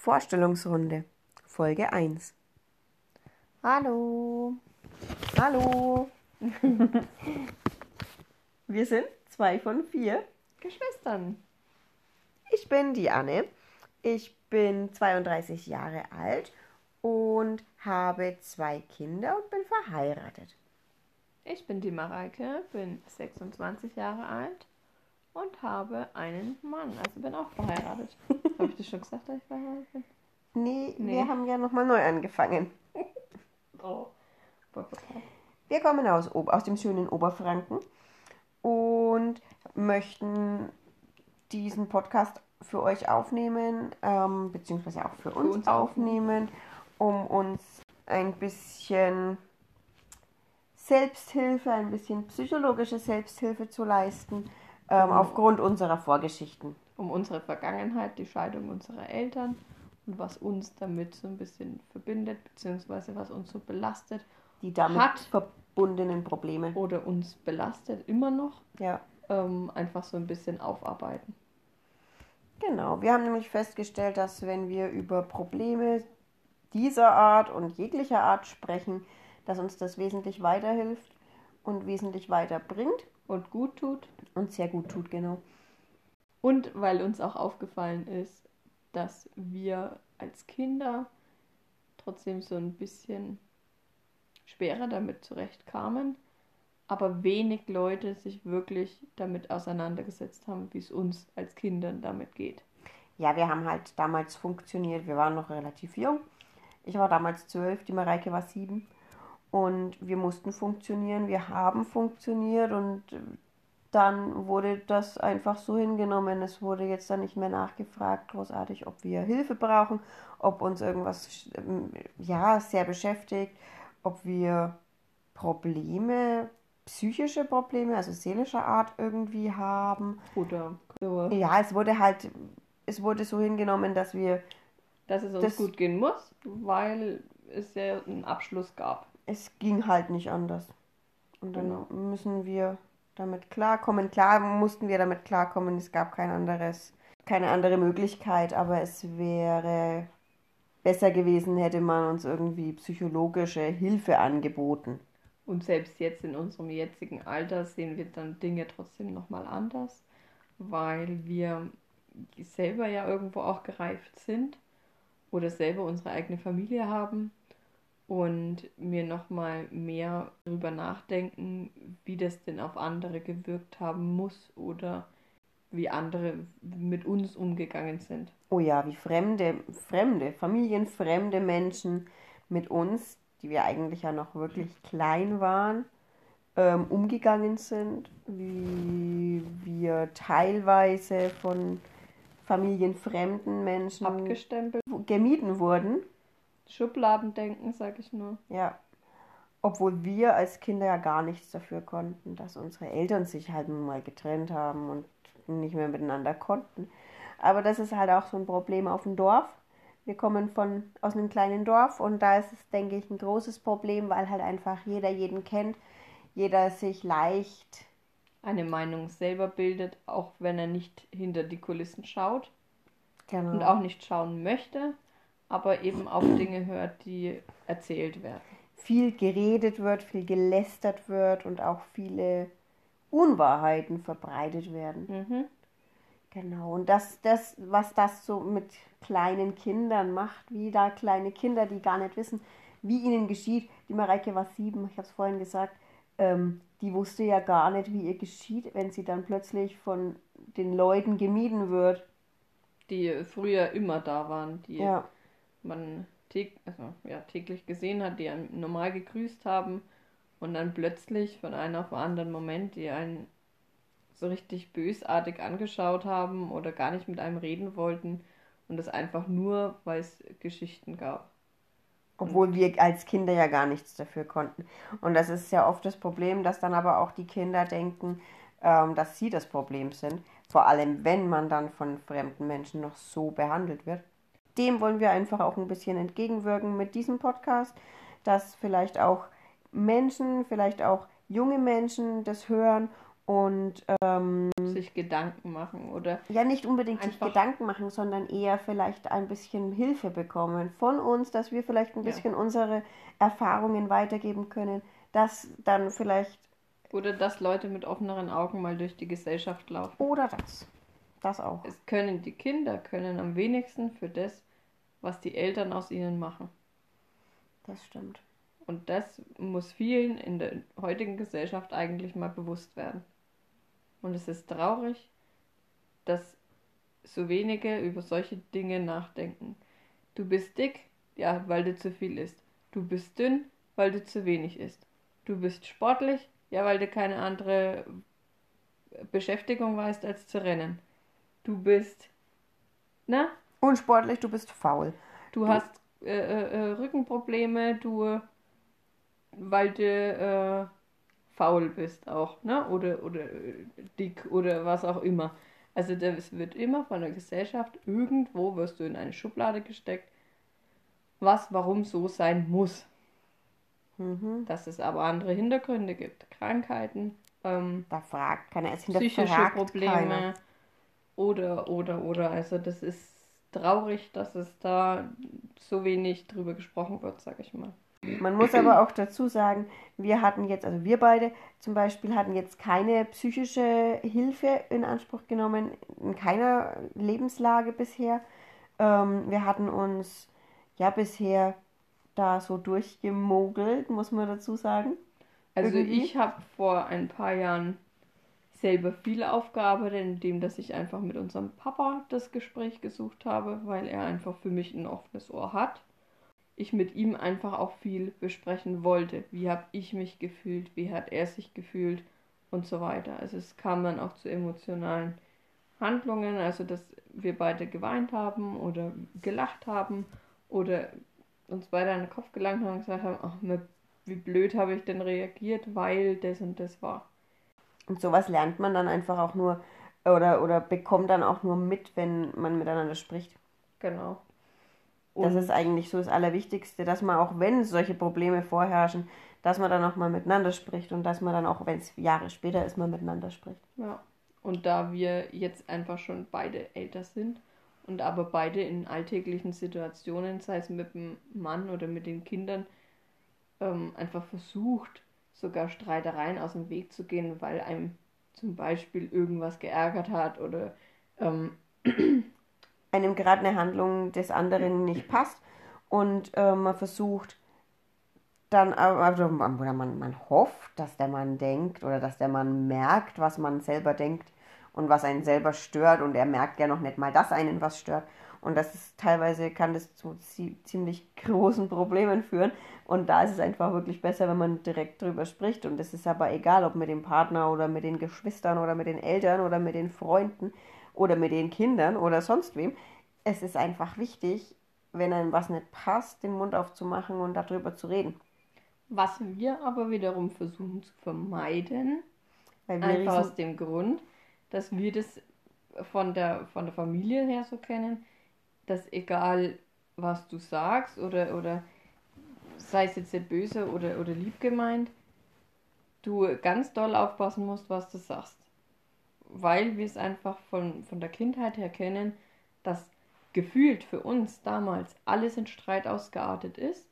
Vorstellungsrunde, Folge 1. Hallo. Hallo. Wir sind zwei von vier. Geschwistern. Ich bin die Anne. Ich bin 32 Jahre alt und habe zwei Kinder und bin verheiratet. Ich bin die Mareike, bin 26 Jahre alt und habe einen Mann. Also bin auch verheiratet. Habe ich das schon gesagt, dass ich verheiratet bin? Nee, Nee. wir haben ja nochmal neu angefangen. Oh. Wir kommen aus, aus dem schönen Oberfranken und möchten diesen Podcast für euch aufnehmen, ähm, beziehungsweise auch für uns, uns aufnehmen, um uns ein bisschen Selbsthilfe, ein bisschen psychologische Selbsthilfe zu leisten, ähm, aufgrund unserer Vorgeschichten. Um unsere Vergangenheit, die Scheidung unserer Eltern und was uns damit so ein bisschen verbindet, beziehungsweise was uns so belastet Die damit Hat- verbundenen Probleme. oder uns belastet immer noch, Ja. ähm, einfach so ein bisschen aufarbeiten. Genau, wir haben nämlich festgestellt, dass wenn wir über Probleme dieser Art und jeglicher Art sprechen, dass uns das wesentlich weiterhilft und wesentlich weiterbringt Und gut tut. und sehr gut tut, genau. Und weil uns auch aufgefallen ist, dass wir als Kinder trotzdem so ein bisschen schwerer damit zurechtkamen, aber wenig Leute sich wirklich damit auseinandergesetzt haben, wie es uns als Kindern damit geht. Ja, wir haben halt damals funktioniert, wir waren noch relativ jung. Ich war damals zwölf, die Mareike war sieben. Und wir mussten funktionieren, wir haben funktioniert und dann wurde das einfach so hingenommen. Es wurde jetzt dann nicht mehr nachgefragt, großartig, ob wir Hilfe brauchen, ob uns irgendwas ähm, ja, sehr beschäftigt, ob wir Probleme, psychische Probleme, also seelischer Art irgendwie haben. Oder so, Ja, es wurde halt, es wurde so hingenommen, dass wir, dass es uns Das- gut gehen muss, weil es ja einen Abschluss gab. Es ging halt nicht anders. Und dann Genau. müssen wir damit klarkommen. Klar mussten wir damit klarkommen, es gab kein anderes, keine andere Möglichkeit, aber es wäre besser gewesen, hätte man uns irgendwie psychologische Hilfe angeboten. Und selbst jetzt in unserem jetzigen Alter sehen wir dann Dinge trotzdem nochmal anders, weil wir selber ja irgendwo auch gereift sind oder selber unsere eigene Familie haben und wir nochmal mehr darüber nachdenken, wie das denn auf andere gewirkt haben muss oder wie andere mit uns umgegangen sind. Oh ja, wie fremde, fremde, familienfremde Menschen mit uns, die wir eigentlich ja noch wirklich klein waren, ähm, umgegangen sind, wie wir teilweise von familienfremden Menschen Abgestempelt. gemieden wurden. Schubladendenken, sag ich nur. Ja. Obwohl wir als Kinder ja gar nichts dafür konnten, dass unsere Eltern sich halt nun mal getrennt haben und nicht mehr miteinander konnten. Aber das ist halt auch so ein Problem auf dem Dorf. Wir kommen von, aus einem kleinen Dorf und da ist es, denke ich, ein großes Problem, weil halt einfach jeder jeden kennt, jeder sich leicht, eine Meinung selber bildet, auch wenn er nicht hinter die Kulissen schaut genau, und auch nicht schauen möchte, aber eben auf Dinge hört, die erzählt werden. viel geredet wird, viel gelästert wird und auch viele Unwahrheiten verbreitet werden. Mhm. Genau, und das, das, was das so mit kleinen Kindern macht, wie da kleine Kinder, die gar nicht wissen, wie ihnen geschieht. Die Mareike war sieben, ich habe es vorhin gesagt, ähm, die wusste ja gar nicht, wie ihr geschieht, wenn sie dann plötzlich von den Leuten gemieden wird. Die früher immer da waren, die Ja, man täg also, ja, täglich gesehen hat, die einen normal gegrüßt haben und dann plötzlich von einem auf den anderen Moment, die einen so richtig bösartig angeschaut haben oder gar nicht mit einem reden wollten und das einfach nur, weil es Geschichten gab. obwohl wir als Kinder ja gar nichts dafür konnten. Und das ist ja oft das Problem, dass dann aber auch die Kinder denken, ähm, dass sie das Problem sind. Vor allem, wenn man dann von fremden Menschen noch so behandelt wird. Dem wollen wir einfach auch ein bisschen entgegenwirken mit diesem Podcast, dass vielleicht auch Menschen, vielleicht auch junge Menschen das hören und ähm, sich Gedanken machen oder ja nicht unbedingt sich Gedanken machen, sondern eher vielleicht ein bisschen Hilfe bekommen von uns, dass wir vielleicht ein Ja. bisschen unsere Erfahrungen weitergeben können, dass dann vielleicht oder dass Leute mit offeneren Augen mal durch die Gesellschaft laufen. oder das, das auch. Es können die Kinder können am wenigsten für das, was die Eltern aus ihnen machen. Das stimmt. Und das muss vielen in der heutigen Gesellschaft eigentlich mal bewusst werden. Und es ist traurig, dass so wenige über solche Dinge nachdenken. Du bist dick, ja, weil du zu viel isst. Du bist dünn, weil du zu wenig isst. Du bist sportlich, ja, weil du keine andere Beschäftigung weißt, als zu rennen. Du bist, na, Unsportlich, du bist faul. Du hast äh, äh, äh, Rückenprobleme, du, weil du äh, faul bist auch, ne? Oder, oder äh, dick oder was auch immer. Also das wird immer von der Gesellschaft, irgendwo wirst du in eine Schublade gesteckt, was warum so sein muss. Mhm. Dass es aber andere Hintergründe gibt, Krankheiten, ähm, Da fragt keiner, es psychische Probleme keiner. oder, oder, oder. Also das ist traurig, dass es da so wenig drüber gesprochen wird, sag ich mal. Man muss aber auch dazu sagen, wir hatten jetzt, also wir beide zum Beispiel hatten jetzt keine psychische Hilfe in Anspruch genommen, in keiner Lebenslage bisher. Ähm, wir hatten uns ja bisher da so durchgemogelt, muss man dazu sagen. Also Irgendwie? ich habe vor ein paar Jahren selber viel aufgearbeitet, indem dass ich einfach mit unserem Papa das Gespräch gesucht habe, weil er einfach für mich ein offenes Ohr hat. Ich mit ihm einfach auch viel besprechen wollte. Wie habe ich mich gefühlt, wie hat er sich gefühlt und so weiter. Also es kam dann auch zu emotionalen Handlungen, also dass wir beide geweint haben oder gelacht haben oder uns beide an den Kopf gelangt haben und gesagt haben, ach, wie blöd habe ich denn reagiert, weil das und das war. Und sowas lernt man dann einfach auch nur oder, oder bekommt dann auch nur mit, wenn man miteinander spricht. Genau. Das Und ist eigentlich so das Allerwichtigste, dass man auch wenn solche Probleme vorherrschen, dass man dann auch mal miteinander spricht und dass man dann auch, wenn es Jahre später ist, mal miteinander spricht. ja. Und da wir jetzt einfach schon beide älter sind und aber beide in alltäglichen Situationen, sei es mit dem Mann oder mit den Kindern, ähm, einfach versucht, sogar Streitereien aus dem Weg zu gehen, weil einem zum Beispiel irgendwas geärgert hat oder ähm, einem gerade eine Handlung des anderen nicht passt und äh, man versucht dann, aber- also, oder man, man hofft, dass der Mann denkt oder dass der Mann merkt, was man selber denkt und was einen selber stört und er merkt ja noch nicht mal, dass einen was stört. Und das ist teilweise kann das zu zie- ziemlich großen Problemen führen. Und da ist es einfach wirklich besser, wenn man direkt drüber spricht. Und es ist aber egal, ob mit dem Partner oder mit den Geschwistern oder mit den Eltern oder mit den Freunden oder mit den Kindern oder sonst wem. Es ist einfach wichtig, wenn einem was nicht passt, den Mund aufzumachen und darüber zu reden. was wir aber wiederum versuchen zu vermeiden, Weil wir Einfach aus dem Grund, dass wir das von der, von der Familie her so kennen, dass egal was du sagst oder, oder sei es jetzt böse oder, oder lieb gemeint, du ganz doll aufpassen musst, was du sagst. Weil wir es einfach von, von der Kindheit her kennen, dass gefühlt für uns damals alles in Streit ausgeartet ist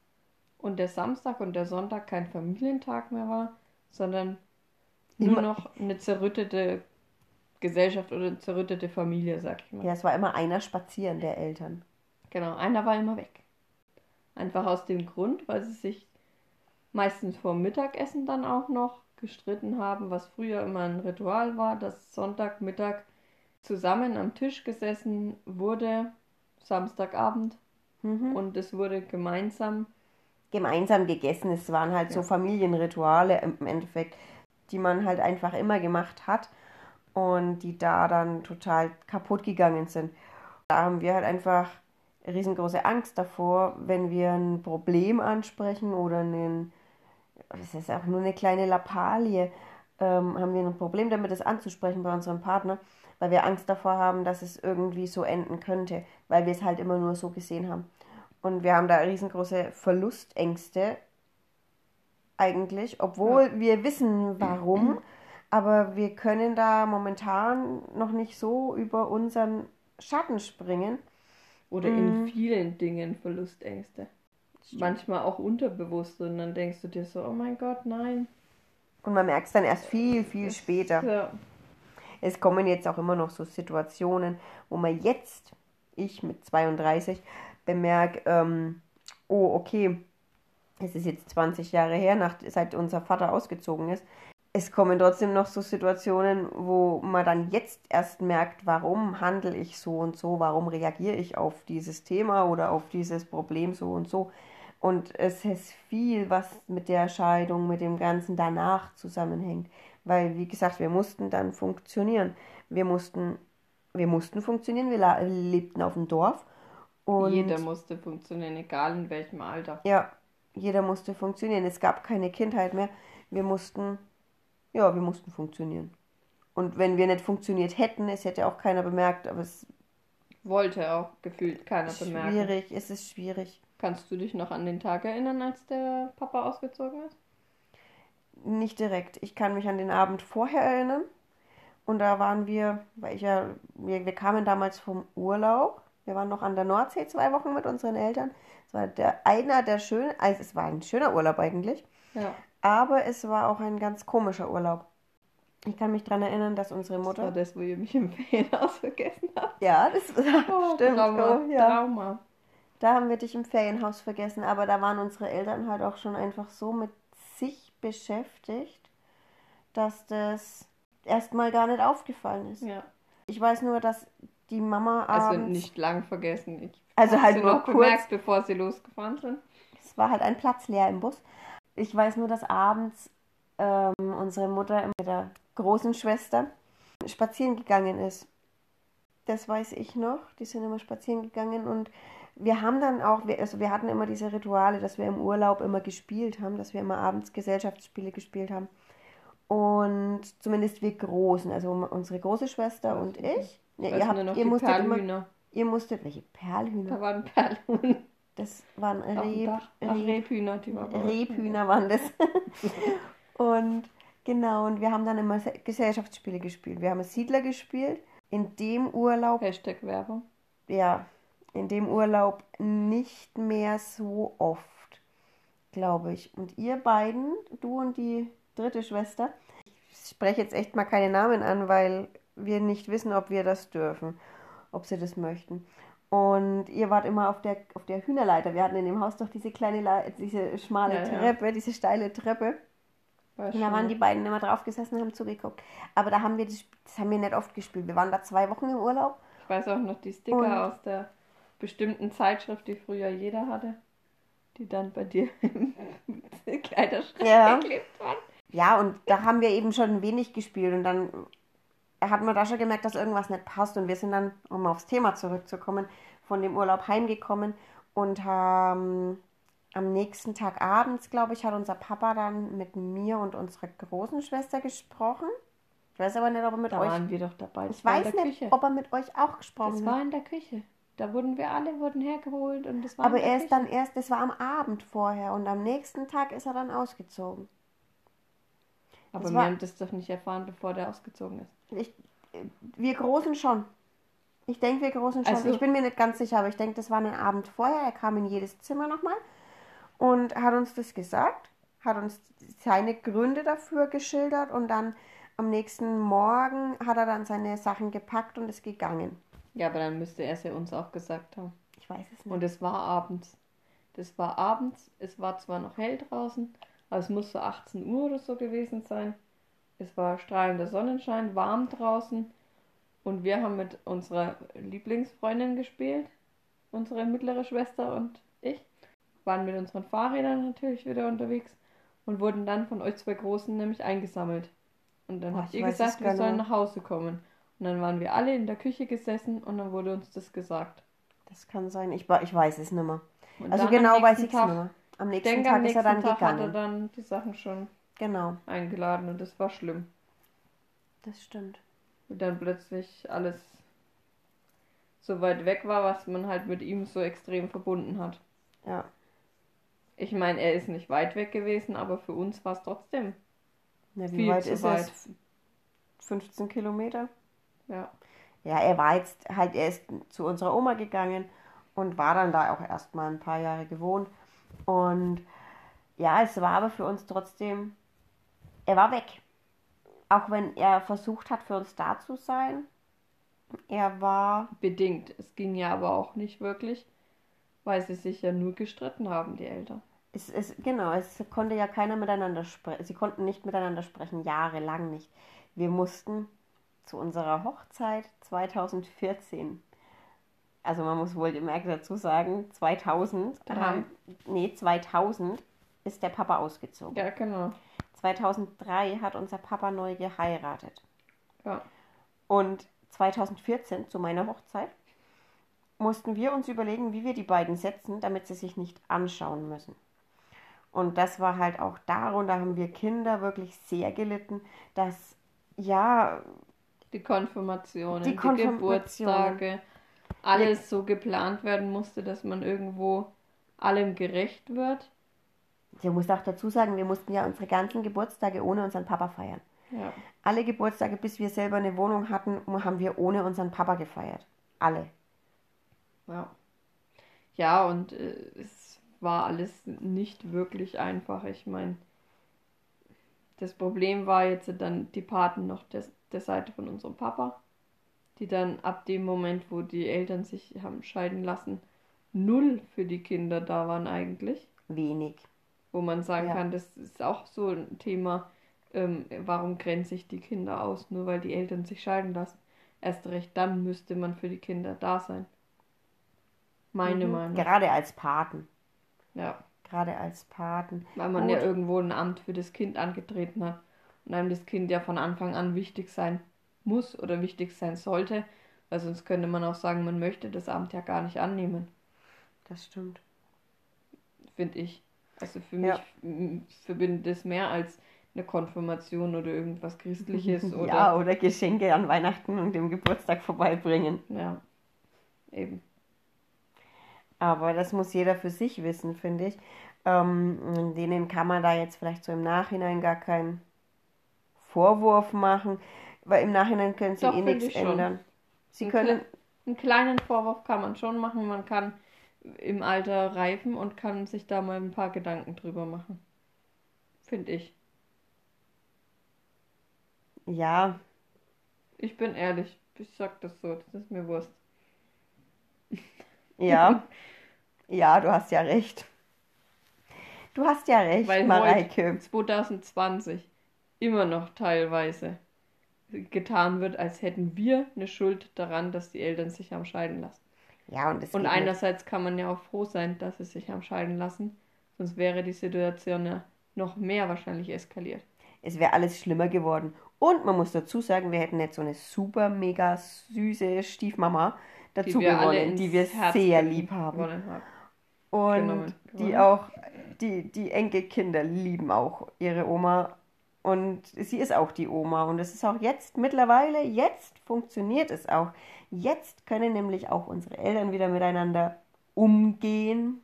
und der Samstag und der Sonntag kein Familientag mehr war, sondern nur noch eine zerrüttete Gesellschaft oder zerrüttete Familie, sag ich mal. ja, es war immer einer spazieren der Eltern. Genau, einer war immer weg. Einfach aus dem Grund, weil sie sich meistens vor Mittagessen dann auch noch gestritten haben, was früher immer ein Ritual war, dass Sonntagmittag zusammen am Tisch gesessen wurde, Samstagabend, Mhm. und es wurde gemeinsam, gemeinsam gegessen. Es waren halt so Ja. Familienrituale im Endeffekt, die man halt einfach immer gemacht hat und die da dann total kaputt gegangen sind. Da haben wir halt einfach riesengroße Angst davor, wenn wir ein Problem ansprechen oder einen, das ist auch nur eine kleine Lappalie, ähm, haben wir ein Problem damit, das anzusprechen bei unserem Partner, weil wir Angst davor haben, dass es irgendwie so enden könnte, weil wir es halt immer nur so gesehen haben. Und wir haben da riesengroße Verlustängste eigentlich, obwohl wir wissen, warum. Aber wir können da momentan noch nicht so über unseren Schatten springen. Oder in vielen Dingen Verlustängste. Manchmal auch unterbewusst und dann denkst du dir so, oh mein Gott, nein. Und man merkt es dann erst viel, viel später. Ja. Es kommen jetzt auch immer noch so Situationen, wo man jetzt, ich mit 32, bemerke, ähm, oh, okay, es ist jetzt 20 Jahre her, nach, seit unser Vater ausgezogen ist. Es kommen trotzdem noch so Situationen, wo man dann jetzt erst merkt, warum handle ich so und so, warum reagiere ich auf dieses Thema oder auf dieses Problem so und so. Und es ist viel, was mit der Scheidung, mit dem Ganzen danach zusammenhängt. Weil, wie gesagt, wir mussten dann funktionieren. Wir mussten, wir mussten funktionieren, wir lebten auf dem Dorf. Und Jeder musste funktionieren, egal in welchem Alter. ja, jeder musste funktionieren. Es gab keine Kindheit mehr. Wir mussten, ja, wir mussten funktionieren. Und wenn wir nicht funktioniert hätten, es hätte auch keiner bemerkt, aber es Wollte auch gefühlt keiner ist bemerken. schwierig, es ist schwierig. Kannst du dich noch an den Tag erinnern, als der Papa ausgezogen ist? Nicht direkt. Ich kann mich an den Abend vorher erinnern. Und da waren wir, weil ich ja, wir, wir kamen damals vom Urlaub. Wir waren noch an der Nordsee zwei Wochen mit unseren Eltern. Es war der einer der schönen, also es war ein schöner Urlaub eigentlich. Ja. Aber es war auch ein ganz komischer Urlaub. Ich kann mich daran erinnern, dass unsere Das war Mutter. das, wo ihr mich im Ferienhaus vergessen habt. Ja, das Oh, stimmt. Trauma. Oh, ja. Trauma. Da haben wir dich im Ferienhaus vergessen, aber da waren unsere Eltern halt auch schon einfach so mit sich beschäftigt, dass das erstmal gar nicht aufgefallen ist. Ja. Ich weiß nur, dass die Mama Also abends, nicht lang vergessen. Ich Also halt sie nur noch kurz. bemerkt, bevor sie losgefahren sind. es war halt ein Platz leer im Bus. Ich weiß nur, dass abends ähm, unsere Mutter mit der großen Schwester spazieren gegangen ist. Das weiß ich noch. Die sind immer spazieren gegangen und wir haben dann auch, wir, also wir hatten immer diese Rituale, dass wir im Urlaub immer gespielt haben, dass wir immer abends Gesellschaftsspiele gespielt haben. Und zumindest wir Großen, also unsere große Schwester und ich. Ja, ihr, habt, ihr musstet immer, Perlhühner. ihr musstet, welche Perlhühner? Da waren Perlhuhn Das waren Reb. Ach, Reb, Rebhühner, die waren. Rebhühner waren das. und genau, und wir haben dann immer Se- Gesellschaftsspiele gespielt. Wir haben Siedler gespielt. In dem Urlaub, Hashtag Werbung. ja, in dem Urlaub nicht mehr so oft, glaube ich. Und ihr beiden, du und die dritte Schwester, ich spreche jetzt echt mal keine Namen an, weil wir nicht wissen, ob wir das dürfen, ob sie das möchten. Und ihr wart immer auf der, auf der Hühnerleiter. Wir hatten in dem Haus doch diese kleine, Le diese schmale Ja, ja. Treppe, diese steile Treppe. War Und da waren die beiden immer drauf gesessen und haben zugeguckt. Aber da haben wir das, das haben wir nicht oft gespielt. Wir waren da zwei Wochen im Urlaub. Ich weiß auch noch die Sticker Und- aus der bestimmten Zeitschrift, die früher jeder hatte, die dann bei dir im Kleiderschrank Ja. geklebt waren. Ja, und da haben wir eben schon ein wenig gespielt und dann hat man da schon gemerkt, dass irgendwas nicht passt und wir sind dann, um aufs Thema zurückzukommen, von dem Urlaub heimgekommen und haben am nächsten Tag abends, glaube ich, hat unser Papa dann mit mir und unserer großen Schwester gesprochen. Ich weiß aber nicht, ob er mit Da euch. waren wir doch dabei. Das Ich war weiß nicht, Küche. ob er mit euch auch Das gesprochen war hat. in der Küche. Da wurden wir alle wurden hergeholt und das war Aber er ist dann erst, das war am Abend vorher und am nächsten Tag ist er dann ausgezogen. Aber das wir haben das doch nicht erfahren, bevor der ausgezogen ist. Ich, wir Großen schon. Ich denke, wir Großen schon. Also- ich bin mir nicht ganz sicher, aber ich denke, das war ein Abend vorher. Er kam in jedes Zimmer nochmal und hat uns das gesagt, hat uns seine Gründe dafür geschildert und dann am nächsten Morgen hat er dann seine Sachen gepackt und ist gegangen. Ja, aber dann müsste er es ja uns auch gesagt haben. Ich weiß es nicht. Und es war abends. Das war abends. Es war zwar noch hell draußen, aber es muss so 18 Uhr oder so gewesen sein. Es war strahlender Sonnenschein, warm draußen. Und wir haben mit unserer Lieblingsfreundin gespielt. Unsere mittlere Schwester und ich. Waren mit unseren Fahrrädern natürlich wieder unterwegs. Und wurden dann von euch zwei Großen nämlich eingesammelt. Und dann Oh, habt ihr gesagt, wir sollen nach Hause kommen. Und dann waren wir alle in der Küche gesessen und dann wurde uns das gesagt. Das kann sein. Ich, ich weiß es nicht mehr. Und Also genau weiß ich es nicht mehr. Am nächsten denke, Tag am ist er nächsten dann Tag hat er gegangen. dann die Sachen schon Genau, eingeladen und das war schlimm. das stimmt. Und dann plötzlich alles so weit weg war, was man halt mit ihm so extrem verbunden hat. Ja. Ich meine, er ist nicht weit weg gewesen, aber für uns war es trotzdem. Na, wie Viel weit zu ist weit. es? 15 Kilometer. Ja. Ja, er war jetzt halt, er ist zu unserer Oma gegangen und war dann da auch erstmal ein paar Jahre gewohnt. Und ja, es war aber für uns trotzdem, er war weg. Auch wenn er versucht hat, für uns da zu sein. Er war. Bedingt. Es ging ja aber auch nicht wirklich, weil sie sich ja nur gestritten haben, die Eltern. Es, es, genau, es konnte ja keiner miteinander sprechen. Sie konnten nicht miteinander sprechen, jahrelang nicht. Wir mussten zu unserer Hochzeit 2014, also man muss wohl gemerkt dazu sagen, 2000, Drei. nee, 2000 ist der Papa ausgezogen. Ja, genau. 2003 hat unser Papa neu geheiratet. Ja. Und 2014, zu meiner Hochzeit, mussten wir uns überlegen, wie wir die beiden setzen, damit sie sich nicht anschauen müssen. Und das war halt auch darunter haben wir Kinder wirklich sehr gelitten, dass ja, Die Konfirmationen, Die die, Konfirmationen. Geburtstage, alles so geplant werden musste, dass man irgendwo allem gerecht wird. ich muss auch dazu sagen, wir mussten ja unsere ganzen Geburtstage ohne unseren Papa feiern. Ja. Alle Geburtstage, bis wir selber eine Wohnung hatten, haben wir ohne unseren Papa gefeiert. Alle. Ja. Ja, und äh, es war alles nicht wirklich einfach. Ich meine, das Problem war jetzt dann die Paten noch des, der Seite von unserem Papa, die dann ab dem Moment, wo die Eltern sich haben scheiden lassen, null für die Kinder da waren eigentlich. Wenig. Wo man sagen Ja. kann, das ist auch so ein Thema, ähm, warum grenze ich die Kinder aus, nur weil die Eltern sich scheiden lassen. Erst recht dann müsste man für die Kinder da sein. Meine Mhm. Meinung. Gerade als Paten. Ja, Gerade als Paten. weil man Gut. ja irgendwo ein Amt für das Kind angetreten hat und einem das Kind ja von Anfang an wichtig sein muss oder wichtig sein sollte, weil sonst könnte man auch sagen, man möchte das Amt ja gar nicht annehmen, Das stimmt. finde ich. Also für Ja. mich verbindet es mehr als eine Konfirmation oder irgendwas Christliches oder ja, oder Geschenke an Weihnachten und dem Geburtstag vorbeibringen. ja, eben. Aber das muss jeder für sich wissen, finde ich. Ähm, denen kann man da jetzt vielleicht so im Nachhinein gar keinen Vorwurf machen, weil im Nachhinein können sie Doch, eh nichts ändern. Sie Ein können, Einen kleinen Vorwurf kann man schon machen. Man kann im Alter reifen und kann sich da mal ein paar Gedanken drüber machen. Finde ich. ja, Ich bin ehrlich. Ich sag das so. Das ist mir Wurst. ja, ja, du hast ja recht. Du hast ja recht, Weil Mareike. 2020 immer noch teilweise getan wird, als hätten wir eine Schuld daran, dass die Eltern sich haben scheiden lassen. Ja, und es Und einerseits kann man ja auch froh sein, dass sie sich haben scheiden lassen. Sonst wäre die Situation ja noch mehr wahrscheinlich eskaliert. es wäre alles schlimmer geworden. Und man muss dazu sagen, wir hätten jetzt so eine super mega süße Stiefmama dazu gewonnen, die wir Herz sehr lieb haben. haben. Und Genommen. die auch, die, die Enkelkinder lieben auch ihre Oma. Und sie ist auch die Oma. Und es ist auch jetzt mittlerweile, jetzt funktioniert es auch. Jetzt können nämlich auch unsere Eltern wieder miteinander umgehen.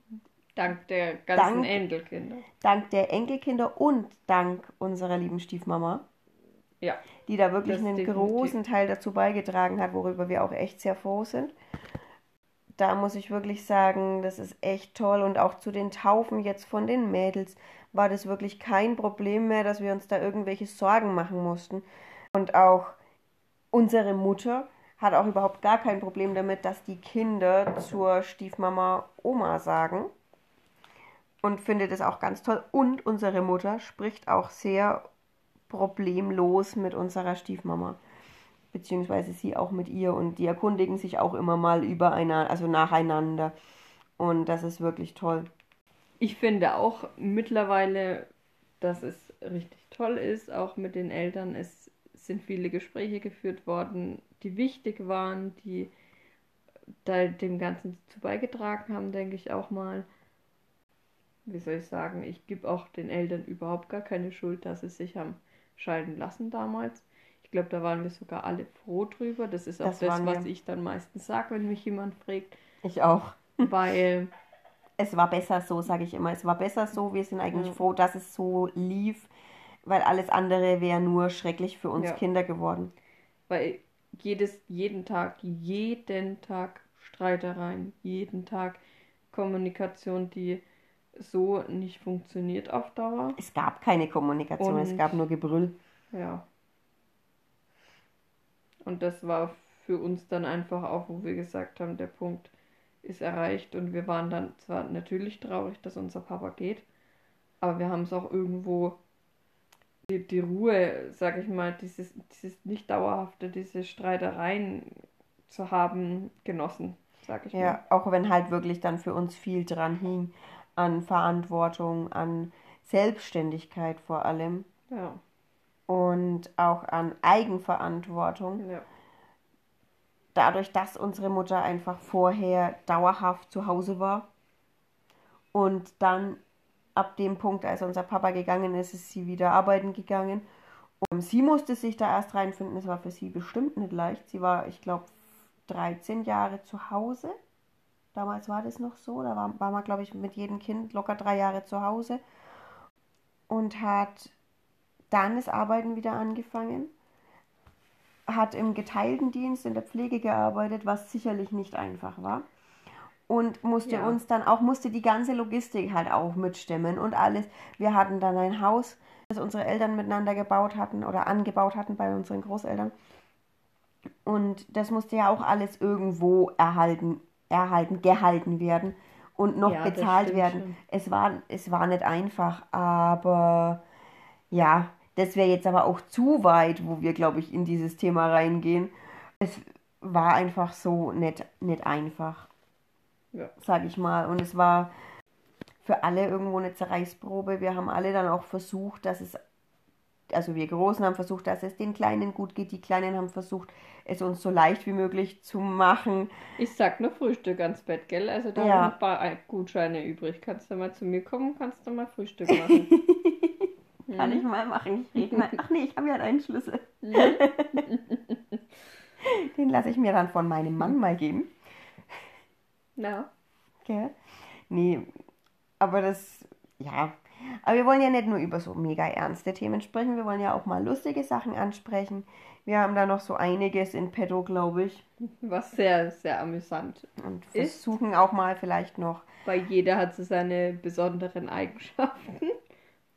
Dank der ganzen Dank- Enkelkinder. Dank der Enkelkinder und dank unserer lieben Stiefmama. Ja. die da wirklich einen definitiv. großen Teil dazu beigetragen hat, worüber wir auch echt sehr froh sind. Da muss ich wirklich sagen, das ist echt toll und auch zu den Taufen jetzt von den Mädels war das wirklich kein Problem mehr, dass wir uns da irgendwelche Sorgen machen mussten. Und auch unsere Mutter hat auch überhaupt gar kein Problem damit, dass die Kinder zur Stiefmama Oma sagen und findet es auch ganz toll. Und unsere Mutter spricht auch sehr problemlos mit unserer Stiefmama. Beziehungsweise sie auch mit ihr und die erkundigen sich auch immer mal übereinander, also nacheinander. Und das ist wirklich toll. Ich finde auch mittlerweile, dass es richtig toll ist, auch mit den Eltern. Es sind viele Gespräche geführt worden, die wichtig waren, die da dem Ganzen zu beigetragen haben, denke ich auch mal. Wie soll ich sagen, ich gebe auch den Eltern überhaupt gar keine Schuld, dass sie sich haben scheiden lassen damals. Ich glaube, da waren wir sogar alle froh drüber. Das ist auch Das das, was wir. ich dann meistens sage, wenn mich jemand fragt, Ich auch. weil Es war besser so, sage ich immer. Es war besser so. Wir sind eigentlich Ja. froh, dass es so lief. weil alles andere wäre nur schrecklich für uns Ja. Kinder geworden. Weil jedes, jeden Tag, jeden Tag Streitereien, jeden Tag Kommunikation, die so nicht funktioniert auf Dauer. Es gab keine Kommunikation, es Und- gab nur Gebrüll. Ja. Und das war für uns dann einfach auch, wo wir gesagt haben, der Punkt ist erreicht und wir waren dann zwar natürlich traurig, dass unser Papa geht, aber wir haben es auch irgendwo die, die Ruhe, sag ich mal, dieses, dieses nicht dauerhafte, diese Streitereien zu haben, genossen, sag ich Ja, auch wenn halt wirklich dann für uns viel dran hing an Verantwortung, an Selbstständigkeit vor allem mal. Ja, und auch an Eigenverantwortung. ja, Dadurch, dass unsere Mutter einfach vorher dauerhaft zu Hause war und dann ab dem Punkt, als unser Papa gegangen ist, ist sie wieder arbeiten gegangen. Und sie musste sich da erst reinfinden. Es war für sie bestimmt nicht leicht. Sie war, ich glaube, 13 Jahre zu Hause. Damals war das noch so. Da war, war man, glaube ich, mit jedem Kind locker drei Jahre zu Hause. Und hat dann das Arbeiten wieder angefangen. Hat im geteilten Dienst in der Pflege gearbeitet, was sicherlich nicht einfach war. Und musste Ja. uns dann auch, musste die ganze Logistik halt auch mitstemmen und alles. Wir hatten dann ein Haus, das unsere Eltern miteinander gebaut hatten oder angebaut hatten bei unseren Großeltern. Und das musste ja auch alles irgendwo erhalten, erhalten, gehalten werden und noch Ja, bezahlt werden. schon. Es war, es war nicht einfach, aber ja, das wäre jetzt aber auch zu weit, wo wir, glaube ich, in dieses Thema reingehen. Es war einfach so nicht, nicht einfach, ja. sag ich mal. Und es war für alle irgendwo eine Zerreißprobe. Wir haben alle dann auch versucht, dass es, also wir Großen haben versucht, dass es den Kleinen gut geht. Die Kleinen haben versucht, es uns so leicht wie möglich zu machen. Ich sag nur Frühstück ans Bett, gell? Also da Ja. haben noch ein paar Gutscheine übrig. Kannst du mal zu mir kommen, kannst du mal Frühstück machen. Kann ich mal machen. Ich rede mal. Ach nee, ich habe ja einen Schlüssel. Den lasse ich mir dann von meinem Mann mal geben. Ja. Gell? Nee, aber das, ja. Aber wir wollen ja nicht nur über so mega ernste Themen sprechen, wir wollen ja auch mal lustige Sachen ansprechen. Wir haben da noch so einiges in petto, glaube ich. Was sehr, sehr amüsant. Und Ist? versuchen auch mal vielleicht noch Weil jeder hat so seine besonderen Eigenschaften.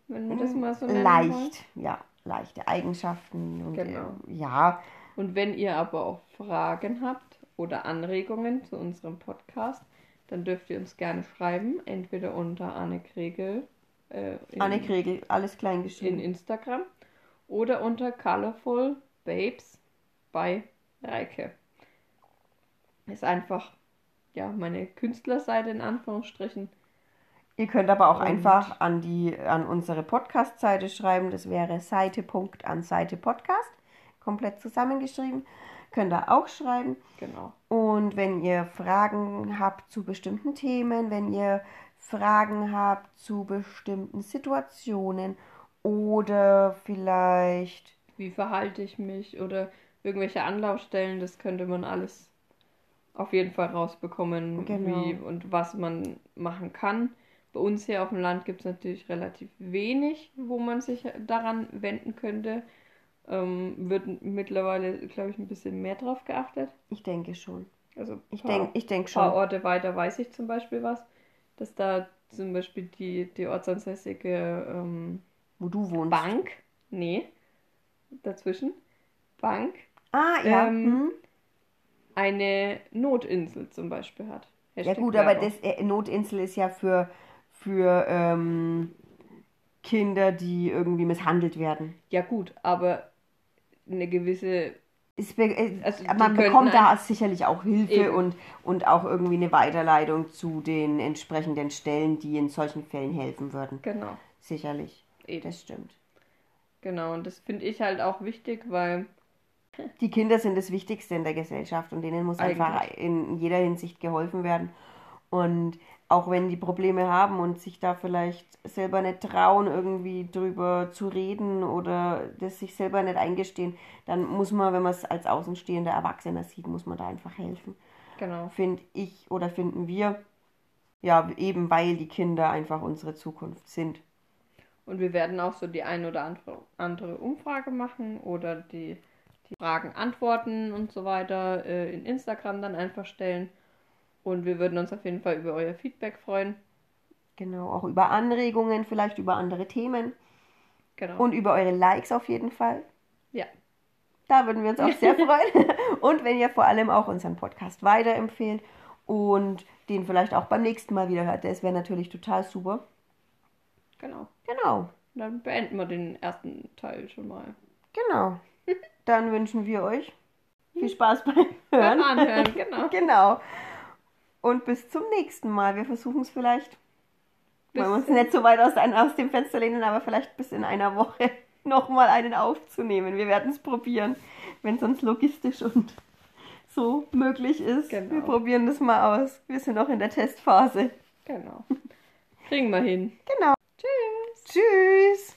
Wenn wir das mal so nennen wollen. leicht, ja, leichte Eigenschaften. Und Genau. äh, ja, Und wenn ihr aber auch Fragen habt oder Anregungen zu unserem Podcast, dann dürft ihr uns gerne schreiben. Entweder unter Anne Kregel äh, in, Anne Kregel, alles klein in geschrieben. Instagram oder unter Colorful Babes bei Reike. Ist einfach ja meine Künstlerseite in Anführungsstrichen. Ihr könnt aber auch Und- einfach an die an unsere Podcast-Seite schreiben. Das wäre Seite.anseite Podcast. Komplett zusammengeschrieben. Könnt ihr auch schreiben. Genau. Und wenn ihr Fragen habt zu bestimmten Themen, wenn ihr Fragen habt zu bestimmten Situationen oder vielleicht Wie verhalte ich mich oder irgendwelche Anlaufstellen, das könnte man alles auf jeden Fall rausbekommen, Genau. wie und was man machen kann. Bei uns hier auf dem Land gibt es natürlich relativ wenig, wo man sich daran wenden könnte. Ähm, wird mittlerweile, glaube ich, ein bisschen mehr drauf geachtet. ich denke schon. Also Ich paar- denke ich denk paar schon. Orte weiter weiß ich zum Beispiel was, dass da zum Beispiel die, die ortsansässige ähm, Wo du wohnst. Bank, nee, dazwischen, Bank, Ah, ja. Ähm, hm. eine Notinsel zum Beispiel hat. Ja Hashtag gut, aber Werbung. das äh, Notinsel ist ja für, für ähm, Kinder, die irgendwie misshandelt werden. Ja gut, aber eine gewisse, be äh, Also man bekommt da sicherlich auch Hilfe Eben. und, und auch irgendwie eine Weiterleitung zu den entsprechenden Stellen, die in solchen Fällen helfen würden. genau, Sicherlich. eben, Das stimmt. genau. Und das finde ich halt auch wichtig, weil, Die Kinder sind das Wichtigste in der Gesellschaft und denen muss einfach Eigentlich. in jeder Hinsicht geholfen werden. Und auch wenn die Probleme haben und sich da vielleicht selber nicht trauen, irgendwie drüber zu reden oder das sich selber nicht eingestehen, dann muss man, wenn man es als außenstehender Erwachsener sieht, muss man da einfach helfen. genau, Finde ich oder finden wir, ja, eben weil die Kinder einfach unsere Zukunft sind. Und wir werden auch so die ein oder andere, Umfrage machen oder die, die Fragen antworten und so weiter äh, in Instagram dann einfach stellen. Und wir würden uns auf jeden Fall über euer Feedback freuen. Genau, auch über Anregungen, vielleicht über andere Themen. Genau. Und über eure Likes auf jeden Fall. ja, Da würden wir uns auch sehr freuen. Und wenn ihr vor allem auch unseren Podcast weiterempfehlt und den vielleicht auch beim nächsten Mal wieder hört, das wäre natürlich total super. genau. Genau, Dann beenden wir den ersten Teil schon mal. genau. Dann wünschen wir euch viel Spaß beim Beim Hören. Anhören, genau. Genau. Und bis zum nächsten Mal. Wir versuchen es vielleicht. Bis- Wollen wir uns nicht so weit aus, aus dem Fenster lehnen, aber vielleicht bis in einer Woche nochmal einen aufzunehmen. Wir werden es probieren, wenn es uns logistisch und so möglich ist. Genau. Wir probieren das mal aus. Wir sind noch in der Testphase. Genau. Kriegen wir hin. Genau. Tschüss. Tschüss.